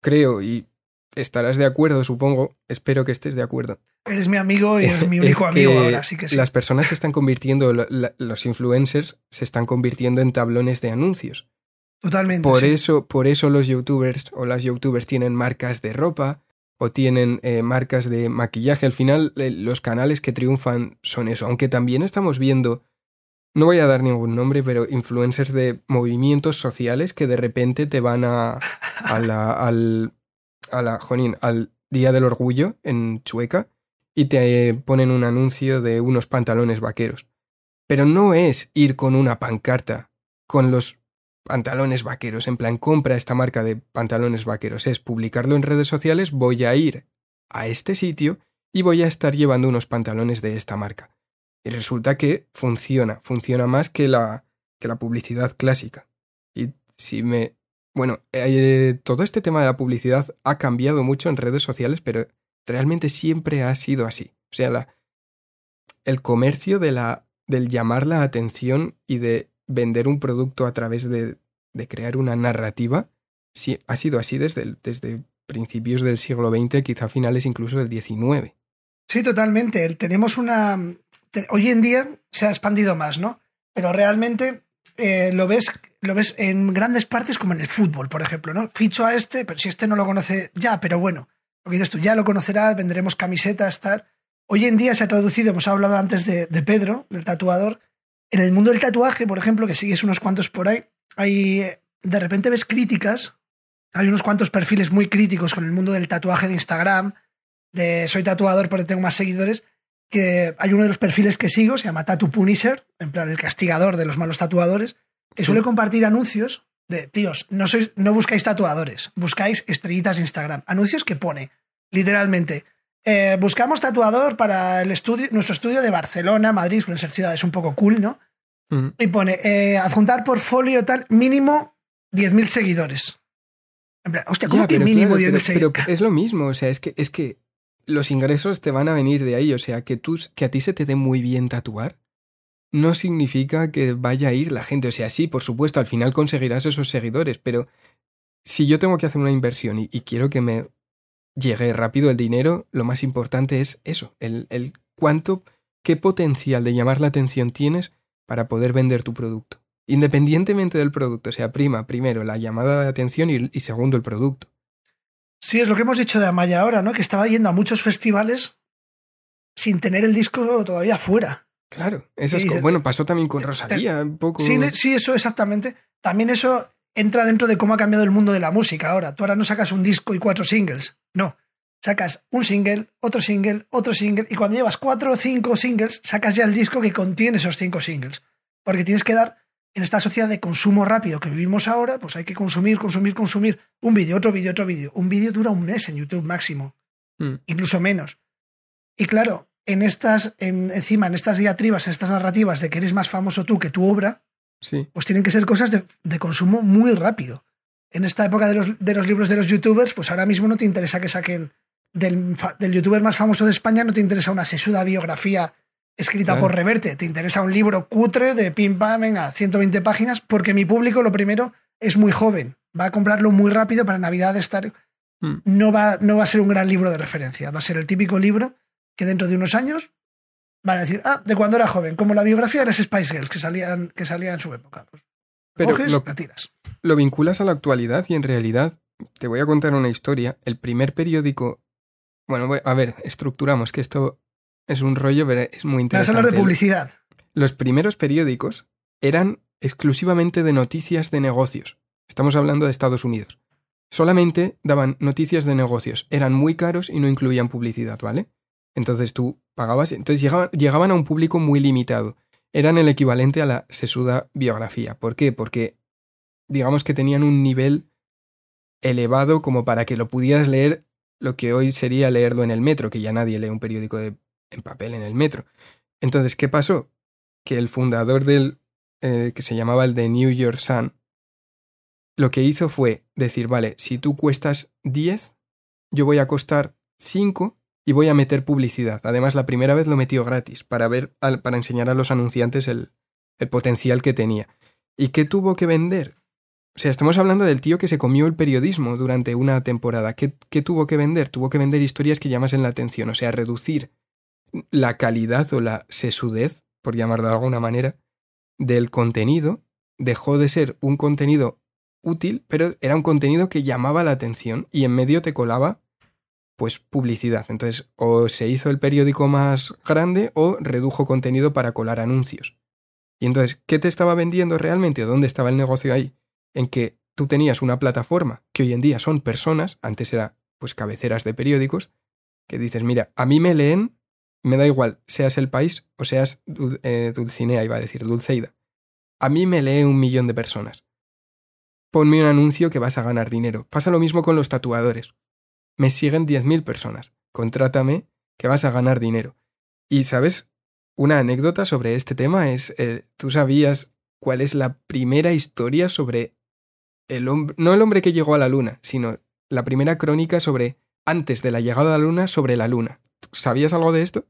creo, y estarás de acuerdo, supongo, espero que estés de acuerdo, Eres mi amigo y eres mi <laughs> es único amigo ahora, así que sí. las personas se están convirtiendo, la- los influencers se están convirtiendo en tablones de anuncios. Totalmente. Por sí. eso, por eso los youtubers o las youtubers tienen marcas de ropa o tienen eh, marcas de maquillaje. Al final, eh, los canales que triunfan son eso. Aunque también estamos viendo, no voy a dar ningún nombre, pero influencers de movimientos sociales que de repente te van a, a la, al, a la, jonín, al Día del Orgullo en Chueca y te ponen un anuncio de unos pantalones vaqueros. Pero no es ir con una pancarta con los pantalones vaqueros, en plan compra esta marca de pantalones vaqueros, es publicarlo en redes sociales, voy a ir a este sitio y voy a estar llevando unos pantalones de esta marca. Y resulta que funciona, funciona más que la, que la publicidad clásica. Y si me... Bueno, eh, todo este tema de la publicidad ha cambiado mucho en redes sociales, pero realmente siempre ha sido así. O sea, la, el comercio de la, del llamar la atención y de vender un producto a través de, de crear una narrativa sí, ha sido así desde, desde principios del siglo XX, quizá finales incluso del XIX. Sí, totalmente. Tenemos una... Hoy en día se ha expandido más, ¿no? Pero realmente eh, lo, ves, lo ves en grandes partes como en el fútbol, por ejemplo, ¿no? Ficho a este, pero si este no lo conoce ya, pero bueno, lo que dices tú, ya lo conocerás, venderemos camisetas, tal. Hoy en día se ha traducido, hemos hablado antes de, de Pedro, del tatuador. En el mundo del tatuaje, por ejemplo, que sigues unos cuantos por ahí, hay, de repente ves críticas, hay unos cuantos perfiles muy críticos con el mundo del tatuaje de Instagram, de soy tatuador porque tengo más seguidores, que hay uno de los perfiles que sigo, se llama Tattoo Punisher, en plan el castigador de los malos tatuadores, que suele compartir anuncios de, tíos, no, sois, no buscáis tatuadores, buscáis estrellitas de Instagram. Anuncios que pone, literalmente, eh, buscamos tatuador para el estudio, nuestro estudio de Barcelona, Madrid, suelen ser ciudades un poco cool, ¿no? Y pone, eh, adjuntar portfolio tal, mínimo 10.000 seguidores. En plan, hostia, ¿cómo que mínimo 10.000 seguidores? Pero es lo mismo, o sea, es que, es que los ingresos te van a venir de ahí, o sea, que, tú, que a ti se te dé muy bien tatuar no significa que vaya a ir la gente, o sea, sí, por supuesto, al final conseguirás esos seguidores, pero si yo tengo que hacer una inversión y, quiero que me llegue rápido el dinero, lo más importante es eso, el, el cuánto, qué potencial de llamar la atención tienes para poder vender tu producto. Independientemente del producto, o sea, prima, primero la llamada de atención y, y segundo el producto. Sí, es lo que hemos dicho de Amaya ahora, ¿no? Que estaba yendo a muchos festivales sin tener el disco todavía fuera. Claro, eso es bueno, pasó también con Rosalía, un poco. Sí, sí, eso exactamente. También eso entra dentro de cómo ha cambiado el mundo de la música ahora. Tú ahora no sacas un disco y cuatro singles, no. Sacas un single, otro single, otro single, y cuando llevas cuatro o cinco singles, sacas ya el disco que contiene esos cinco singles. Porque tienes que dar en esta sociedad de consumo rápido que vivimos ahora, pues hay que consumir, consumir, consumir un vídeo, otro vídeo, otro vídeo. Un vídeo dura un mes en YouTube máximo, mm. incluso menos. Y claro, en estas, en, encima, en estas diatribas, en estas narrativas de que eres más famoso tú que tu obra, sí. pues tienen que ser cosas de, consumo muy rápido. En esta época de los, de los, libros de los youtubers, pues ahora mismo no te interesa que saquen del, del youtuber más famoso de España, no te interesa una sesuda biografía escrita por Reverte. Te interesa un libro cutre de pim pam, venga, 120 páginas, porque mi público, lo primero, es muy joven. Va a comprarlo muy rápido para Navidad estar. Hmm. No, va, no va a ser un gran libro de referencia. Va a ser el típico libro que dentro de unos años van a decir, ah, de cuando era joven, como la biografía de las Spice Girls que salían, que salía en su época. Pero lo, tiras. Lo vinculas a la actualidad y en realidad te voy a contar una historia. El primer periódico. Bueno, a ver, estructuramos que esto es un rollo, pero es muy interesante. Vas a hablar de publicidad. Los primeros periódicos eran exclusivamente de noticias de negocios. Estamos hablando de Estados Unidos. Solamente daban noticias de negocios. Eran muy caros y no incluían publicidad, ¿vale? Entonces tú pagabas. Entonces llegaban, llegaban a un público muy limitado. Eran el equivalente a la sesuda biografía. ¿Por qué? Porque digamos que tenían un nivel elevado como para que lo pudieras leer lo que hoy sería leerlo en el metro, que ya nadie lee un periódico de en papel en el metro. Entonces, ¿qué pasó? Que el fundador del, eh, que se llamaba el de New York Sun, lo que hizo fue decir, vale, si tú cuestas 10, yo voy a costar 5 y voy a meter publicidad. Además, la primera vez lo metió gratis para, ver, para enseñar a los anunciantes el, el potencial que tenía. ¿Y qué tuvo que vender? O sea, estamos hablando del tío que se comió el periodismo durante una temporada. ¿Qué, ¿Qué, tuvo que vender? Tuvo que vender historias que llamasen la atención, o sea, reducir la calidad o la sesudez, por llamarlo de alguna manera, del contenido dejó de ser un contenido útil, pero era un contenido que llamaba la atención y en medio te colaba pues publicidad. Entonces, o se hizo el periódico más grande o redujo contenido para colar anuncios. Y entonces, ¿qué te estaba vendiendo realmente o dónde estaba el negocio ahí? En que tú tenías una plataforma que hoy en día son personas, antes era pues cabeceras de periódicos, que dices, mira, a mí me leen me da igual, seas el país o seas eh, Dulcinea, iba a decir, Dulceida. A mí me lee un millón de personas. Ponme un anuncio que vas a ganar dinero. Pasa lo mismo con los tatuadores. Me siguen 10.000 personas. Contrátame que vas a ganar dinero. Y, ¿sabes? una anécdota sobre este tema es, eh, ¿tú sabías cuál es la primera historia sobre el hombre, no el hombre que llegó a la luna, sino la primera crónica sobre, antes de la llegada a la luna, sobre la luna? ¿Sabías algo de esto?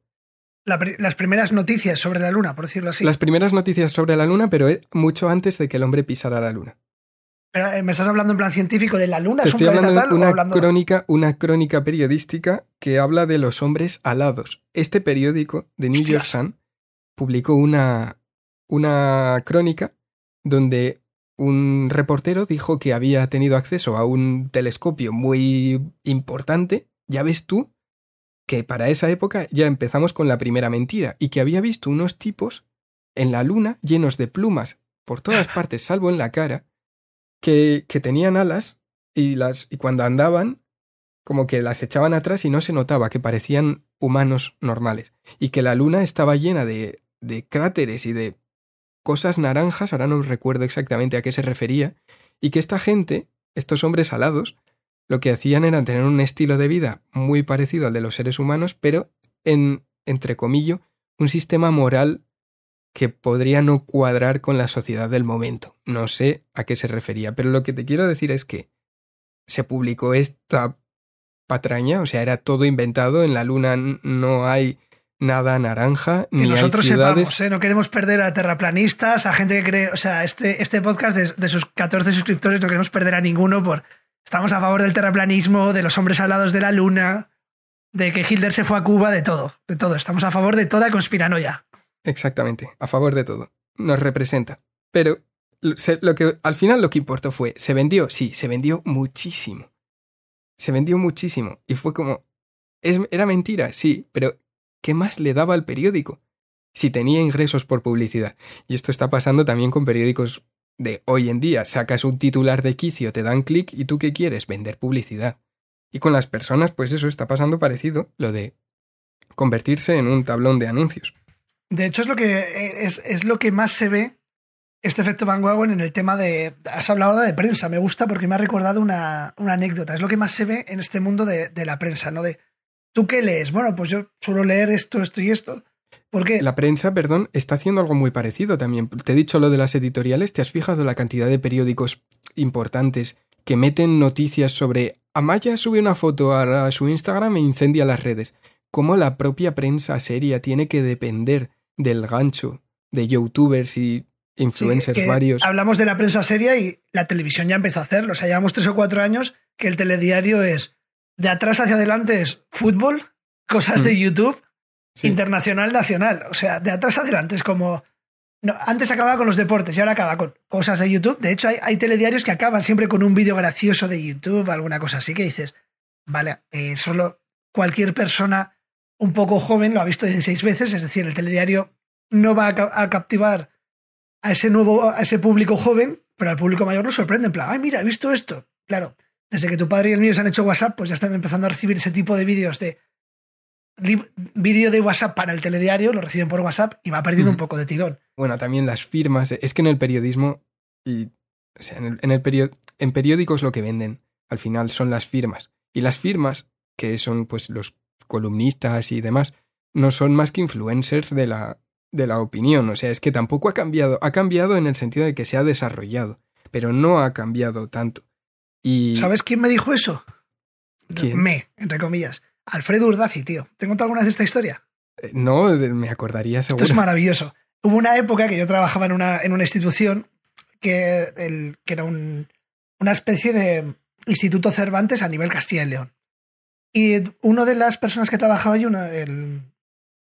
las primeras noticias sobre la luna, por decirlo así. Las primeras noticias sobre la luna, pero eh, mucho antes de que el hombre pisara la luna. Eh, ¿Me estás hablando en plan científico de la luna? ¿Es un hablando de una crónica, una crónica periodística que habla de los hombres alados. Este periódico de New York Sun publicó una, una crónica donde un reportero dijo que había tenido acceso a un telescopio muy importante. Ya ves tú que para esa época ya empezamos con la primera mentira y que había visto unos tipos en la luna llenos de plumas por todas partes, salvo en la cara, que, tenían alas y, las, y cuando andaban, como que las echaban atrás y no se notaba que parecían humanos normales. Y que la luna estaba llena de, de cráteres y de cosas naranjas, ahora no recuerdo exactamente a qué se refería, y que esta gente, estos hombres alados, lo que hacían era tener un estilo de vida muy parecido al de los seres humanos, pero en, entre comillas, un sistema moral que podría no cuadrar con la sociedad del momento. No sé a qué se refería, pero lo que te quiero decir es que se publicó esta patraña, o sea, era todo inventado, en la luna no hay nada naranja, ni nosotros hay ciudades... sepamos, ¿eh? no queremos perder a terraplanistas, a gente que cree, o sea, este, este podcast de, de, sus 14 suscriptores no queremos perder a ninguno por... Estamos a favor del terraplanismo, de los hombres alados de la luna, de que Hitler se fue a Cuba, de todo, de todo. Estamos a favor de toda conspiranoia. Exactamente, a favor de todo. Nos representa. Pero lo que, al final lo que importó fue, ¿se vendió? Sí, se vendió muchísimo. Se vendió muchísimo. Y fue como, ¿es, ¿era mentira? Sí, pero ¿qué más le daba al periódico? Si tenía ingresos por publicidad. Y esto está pasando también con periódicos de hoy en día. Sacas un titular de quicio, te dan clic y tú qué quieres? Vender publicidad. Y con las personas, pues eso está pasando parecido, lo de convertirse en un tablón de anuncios. De hecho, es lo que, eh, es, lo que más se ve este efecto Van en el tema de. Has hablado de prensa, me gusta porque me ha recordado una, anécdota. Es lo que más se ve en este mundo de, la prensa, ¿no? De ¿tú qué lees? Bueno, pues yo suelo leer esto, esto y esto. Porque. La prensa, perdón, está haciendo algo muy parecido también. Te he dicho lo de las editoriales, ¿te has fijado la cantidad de periódicos importantes que meten noticias sobre. Amaya sube una foto a su Instagram e incendia las redes. ¿Cómo la propia prensa seria tiene que depender del gancho de youtubers y influencers varios. Hablamos de la prensa seria y la televisión ya empezó a hacerlo. O sea, llevamos tres o cuatro años que el telediario es de atrás hacia adelante es fútbol, cosas de mm. Internacional, nacional. O sea, de atrás adelante es como. Antes acababa con los deportes y ahora acaba con cosas de YouTube. De hecho, hay, telediarios que acaban siempre con un vídeo gracioso de YouTube, alguna cosa así que dices, vale, eh, solo cualquier persona un poco joven lo ha visto 16 veces, es decir, el telediario no va a, captivar a ese nuevo, a ese público joven, pero al público mayor lo sorprende, en plan, ay, mira, he visto esto. Claro, desde que tu padre y el mío se han hecho WhatsApp, pues ya están empezando a recibir ese tipo de vídeos de vídeo de WhatsApp para el telediario, lo reciben por WhatsApp y va perdiendo un poco de tirón. Bueno, también las firmas, es que en el periodismo y o sea, en, el, en periódicos lo que venden al final son las firmas. Y las firmas, que son pues los columnistas y demás, no son más que influencers de la, de la opinión. O sea, es que tampoco ha cambiado. Ha cambiado en el sentido de que se ha desarrollado, pero no ha cambiado tanto. Y... ¿Sabes quién me dijo eso? Me, entre comillas. Alfredo Urdazi, tío. ¿Te he contado alguna vez esta historia? Eh, no, me acordaría seguro. Esto es <laughs> maravilloso. Hubo una época que yo trabajaba en una, en una institución que, el, que era un, una especie de Instituto Cervantes a nivel Castilla y León. Y una de las personas que trabajaba allí, el,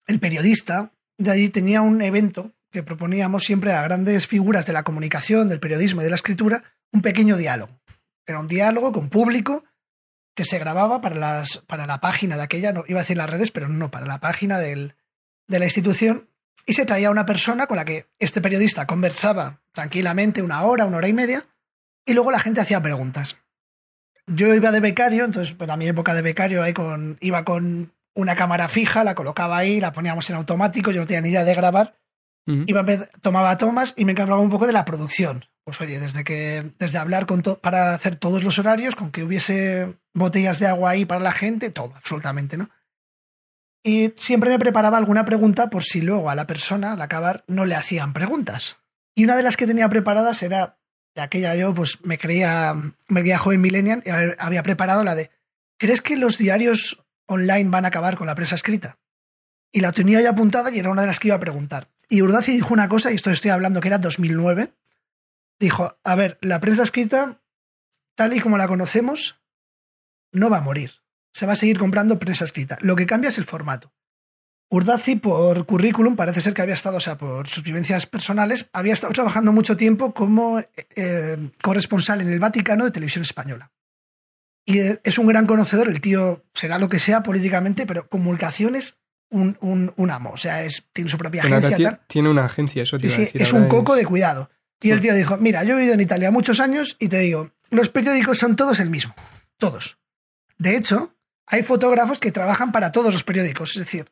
el periodista de allí, tenía un evento que proponíamos siempre a grandes figuras de la comunicación, del periodismo y de la escritura, un pequeño diálogo. Era un diálogo con público que se grababa para, las, para la página de aquella, no iba a decir las redes, pero no, para la página del, de la institución, y se traía una persona con la que este periodista conversaba tranquilamente una hora, una hora y media, y luego la gente hacía preguntas yo iba de becario, entonces, pues, a mi época de becario, ahí con, iba con una cámara fija, la colocaba ahí, la poníamos en automático, yo no tenía ni idea de grabar. iba, tomaba tomas y me encargaba un poco de la producción. Pues oye, desde que desde hablar con para hacer todos los horarios, con que hubiese botellas de agua ahí para la gente, todo, absolutamente, ¿no? Y siempre me preparaba alguna pregunta por si luego a la persona, al acabar, no le hacían preguntas. Y una de las que tenía preparadas era, de aquella yo, pues me creía, me creía joven millennial y había preparado la de, ¿crees que los diarios online van a acabar con la prensa escrita? Y la tenía ya apuntada y era una de las que iba a preguntar. Y Urdaci dijo una cosa, y esto estoy hablando que era 2009, dijo, a ver, la prensa escrita, tal y como la conocemos, no va a morir. Se va a seguir comprando prensa escrita. Lo que cambia es el formato. Urdazi, por currículum, parece ser que había estado, o sea, por sus vivencias personales, había estado trabajando mucho tiempo como eh, corresponsal en el Vaticano de televisión española. Y es un gran conocedor, el tío será lo que sea políticamente, pero comunicaciones, un, un, amo. O sea, es, tiene su propia agencia. Tiene una agencia, eso te sí, Es un coco de cuidado. Y el tío dijo: Mira, yo he vivido en Italia muchos años y te digo, los periódicos son todos el mismo. Todos. De hecho, hay fotógrafos que trabajan para todos los periódicos. Es decir,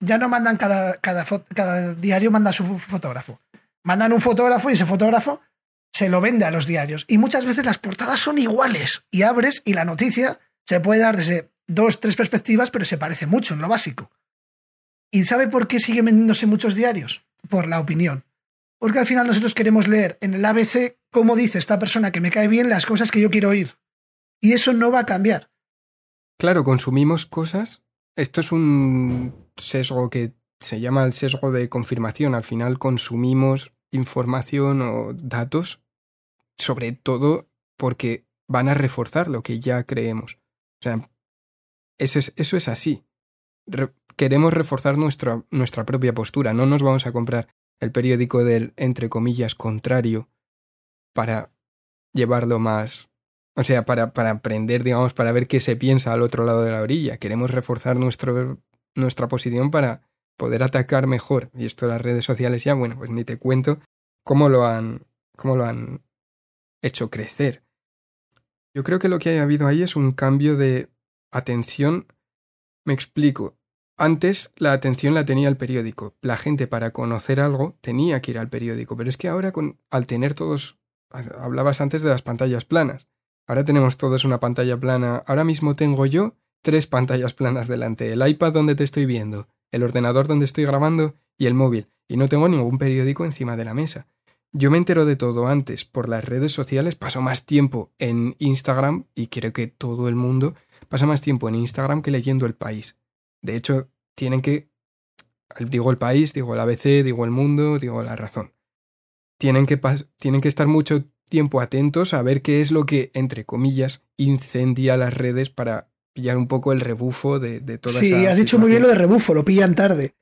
ya no mandan cada, cada, cada diario, manda su fotógrafo. Mandan un fotógrafo y ese fotógrafo se lo vende a los diarios. Y muchas veces las portadas son iguales. Y abres y la noticia se puede dar desde dos, tres perspectivas, pero se parece mucho en lo básico. ¿Y sabe por qué sigue vendiéndose muchos diarios? Por la opinión. Porque al final nosotros queremos leer en el ABC cómo dice esta persona que me cae bien las cosas que yo quiero oír. Y eso no va a cambiar. Claro, consumimos cosas. Esto es un sesgo que se llama el sesgo de confirmación. Al final consumimos información o datos, sobre todo porque van a reforzar lo que ya creemos. O sea, eso es, eso es así. queremos reforzar nuestra, nuestra propia postura. No nos vamos a comprar el periódico del, entre comillas, contrario para llevarlo más o sea, para, para aprender, digamos, para ver qué se piensa al otro lado de la orilla. Queremos reforzar nuestro, nuestra posición para poder atacar mejor. Y esto las redes sociales ya, bueno, pues ni te cuento cómo lo han, cómo lo han hecho crecer. Yo creo que lo que ha habido ahí es un cambio de atención. Me explico. Antes la atención la tenía el periódico. La gente para conocer algo tenía que ir al periódico. Pero es que ahora con, al tener todos... Hablabas antes de las pantallas planas. Ahora tenemos todos una pantalla plana. Ahora mismo tengo yo tres pantallas planas delante. El iPad donde te estoy viendo, el ordenador donde estoy grabando y el móvil. Y no tengo ningún periódico encima de la mesa. Yo me entero de todo antes por las redes sociales, paso más tiempo en Instagram y creo que todo el mundo pasa más tiempo en Instagram que leyendo El País. De hecho, tienen que... Digo el país, digo el ABC, digo el mundo, digo la razón. Tienen que, tienen que estar mucho tiempo atentos a ver qué es lo que, entre comillas, incendia las redes para pillar un poco el rebufo de, de toda sí, Sí, has dicho muy bien lo de rebufo, lo pillan tarde.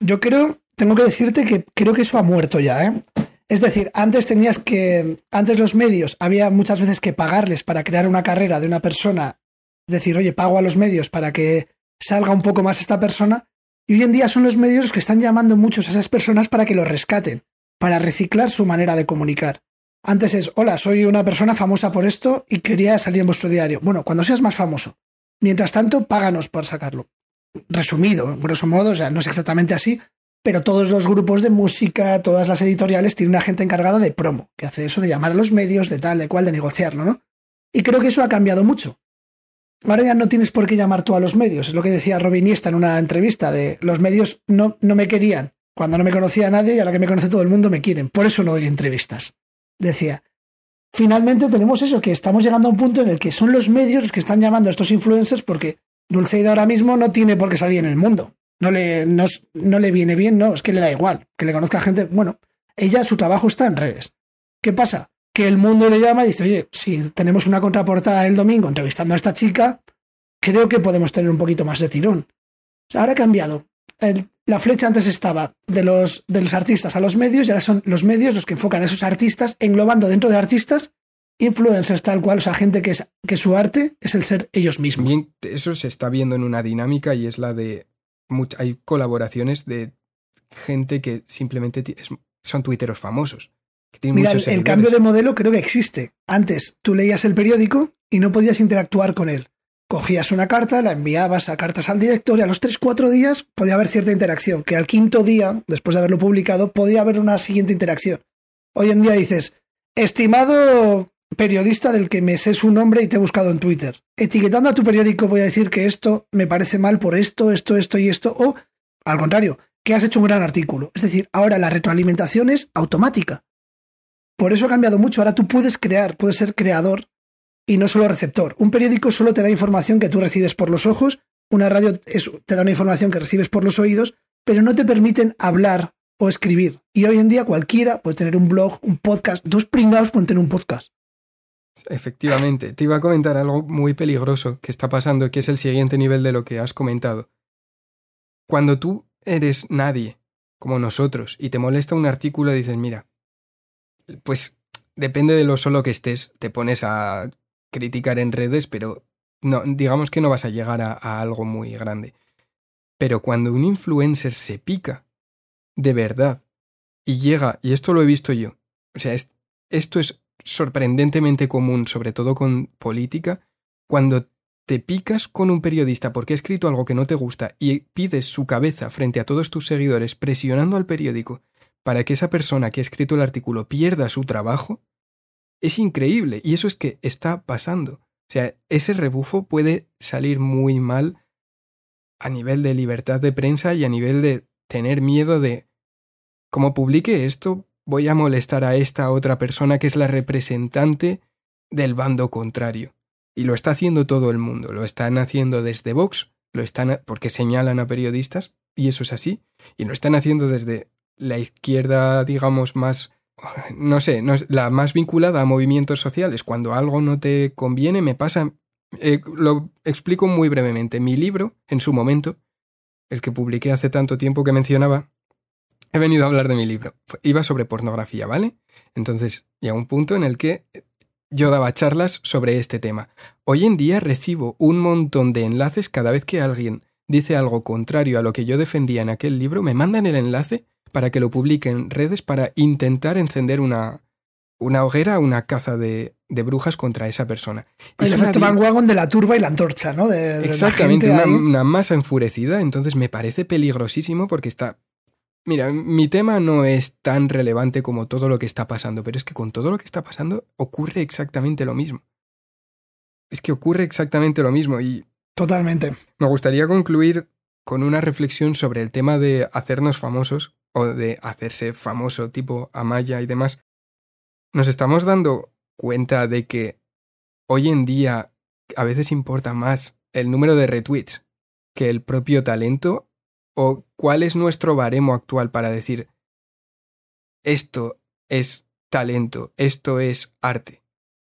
Yo creo, tengo que decirte que creo que eso ha muerto ya, ¿eh? Es decir, antes tenías que, antes los medios, había muchas veces que pagarles para crear una carrera de una persona, decir, oye, pago a los medios para que salga un poco más esta persona, y hoy en día son los medios los que están llamando muchos a esas personas para que los rescaten, para reciclar su manera de comunicar. Antes es, hola, soy una persona famosa por esto y quería salir en vuestro diario. Bueno, cuando seas más famoso. Mientras tanto, páganos por sacarlo. Resumido, grosso modo, o sea, no es exactamente así, pero todos los grupos de música, todas las editoriales tienen una gente encargada de promo, que hace eso de llamar a los medios, de tal, de cual, de negociarlo, ¿no? Y creo que eso ha cambiado mucho. Ahora no tienes por qué llamar tú a los medios. Es lo que decía Robin en una entrevista de los medios no, no me querían cuando no me conocía a nadie y a que me conoce todo el mundo me quieren. Por eso no doy entrevistas decía, finalmente tenemos eso, que estamos llegando a un punto en el que son los medios los que están llamando a estos influencers porque Dulceida ahora mismo no tiene por qué salir en el mundo. No le, no, le viene bien, no, es que le da igual, que le conozca gente. Bueno, ella, su trabajo está en redes. ¿Qué pasa? Que el mundo le llama y dice, oye, si tenemos una contraportada el domingo entrevistando a esta chica, creo que podemos tener un poquito más de tirón. ahora ha cambiado la flecha antes estaba de los, de los artistas a los medios y ahora son los medios los que enfocan a esos artistas, englobando dentro de artistas influencers tal cual, o sea, gente que, es, que su arte es el ser ellos mismos. Eso se está viendo en una dinámica y es la de... Hay colaboraciones de gente que simplemente son tuiteros famosos. Mira, el cambio de modelo creo que existe. Antes tú leías el periódico y no podías interactuar con él cogías una carta, la enviabas a cartas al director y a los 3-4 días podía haber cierta interacción, que al quinto día, después de haberlo publicado, podía haber una siguiente interacción. Hoy en día dices, estimado periodista del que me sé su nombre y te he buscado en Twitter. Etiquetando a tu periódico voy a decir que esto me parece mal por esto, esto, esto y esto, o al contrario, que has hecho un gran artículo. Es decir, ahora la retroalimentación es automática. Por eso ha cambiado mucho. Ahora tú puedes crear, puedes ser creador y no solo receptor. Un periódico solo te da información que tú recibes por los ojos, una radio te da una información que recibes por los oídos, pero no te permiten hablar o escribir. Y hoy en día cualquiera puede tener un blog, un podcast, dos pringados pueden tener un podcast. Efectivamente, te iba a comentar algo muy peligroso que está pasando, que es el siguiente nivel de lo que has comentado. Cuando tú eres nadie, como nosotros, y te molesta un artículo, dices, mira, pues depende de lo solo que estés, te pones a criticar en redes, pero no, digamos que no vas a llegar a, algo muy grande. Pero cuando un influencer se pica, de verdad, y llega, y esto lo he visto yo, o sea, esto es sorprendentemente común, sobre todo con política, cuando te picas con un periodista porque ha escrito algo que no te gusta y pides su cabeza frente a todos tus seguidores presionando al periódico para que esa persona que ha escrito el artículo pierda su trabajo, es increíble. Y eso es que está pasando. O sea, ese rebufo puede salir muy mal a nivel de libertad de prensa y a nivel de tener miedo de, como publique esto, voy a molestar a esta otra persona que es la representante del bando contrario. Y lo está haciendo todo el mundo. Lo están haciendo desde Vox, lo están porque señalan a periodistas, y eso es así, y lo están haciendo desde la izquierda, digamos, más, no sé, no, la más vinculada a movimientos sociales. Cuando algo no te conviene, me pasa... Eh, lo explico muy brevemente. Mi libro, en su momento, el que publiqué hace tanto tiempo que mencionaba, he venido a hablar de mi libro. Iba sobre pornografía, ¿vale? Entonces, llega un punto en el que yo daba charlas sobre este tema. Hoy en día recibo un montón de enlaces cada vez que alguien dice algo contrario a lo que yo defendía en aquel libro, me mandan el enlace para que lo publique en redes para intentar encender una, una hoguera, una caza de, de brujas contra esa persona. El efecto Van de la turba y la antorcha, ¿no? De, Exactamente, una, masa enfurecida, entonces me parece peligrosísimo porque está Mira, mi tema no es tan relevante como todo lo que está pasando, pero es que con todo lo que está pasando ocurre exactamente lo mismo. Es que ocurre exactamente lo mismo y... Totalmente. Me gustaría concluir con una reflexión sobre el tema de hacernos famosos o de hacerse famoso tipo Amaya y demás. Nos estamos dando cuenta de que hoy en día a veces importa más el número de retweets que el propio talento ¿O cuál es nuestro baremo actual para decir esto es talento, esto es arte?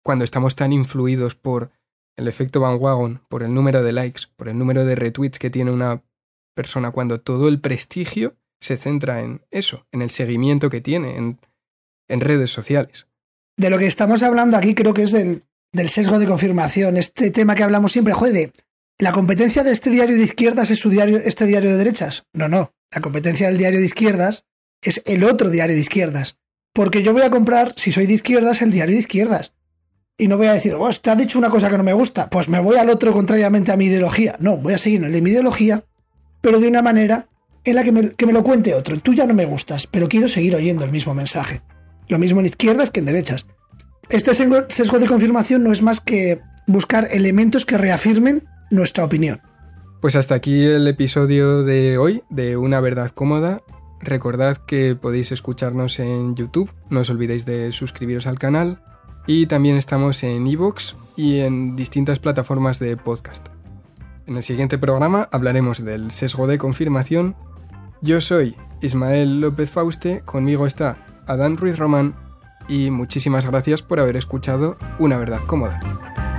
Cuando estamos tan influidos por el efecto Van Wagon, por el número de likes, por el número de retweets que tiene una persona, cuando todo el prestigio se centra en eso, en el seguimiento que tiene en, en redes sociales. De lo que estamos hablando aquí creo que es del, del sesgo de confirmación, este tema que hablamos siempre, joder, ¿La competencia de este diario de izquierdas es su diario, este diario de derechas? No, no. La competencia del diario de izquierdas es el otro diario de izquierdas. Porque yo voy a comprar, si soy de izquierdas, el diario de izquierdas. Y no voy a decir, oh, te ha dicho una cosa que no me gusta, pues me voy al otro contrariamente a mi ideología. No, voy a seguir en el de mi ideología, pero de una manera en la que me, que me lo cuente otro. Tú ya no me gustas, pero quiero seguir oyendo el mismo mensaje. Lo mismo en izquierdas que en derechas. Este sesgo de confirmación no es más que buscar elementos que reafirmen nuestra opinión. Pues hasta aquí el episodio de hoy de Una Verdad Cómoda. Recordad que podéis escucharnos en YouTube, no os olvidéis de suscribiros al canal y también estamos en iVoox y en distintas plataformas de podcast. En el siguiente programa hablaremos del sesgo de confirmación. Yo soy Ismael López Fauste, conmigo está Adán Ruiz Román y muchísimas gracias por haber escuchado Una Verdad Cómoda.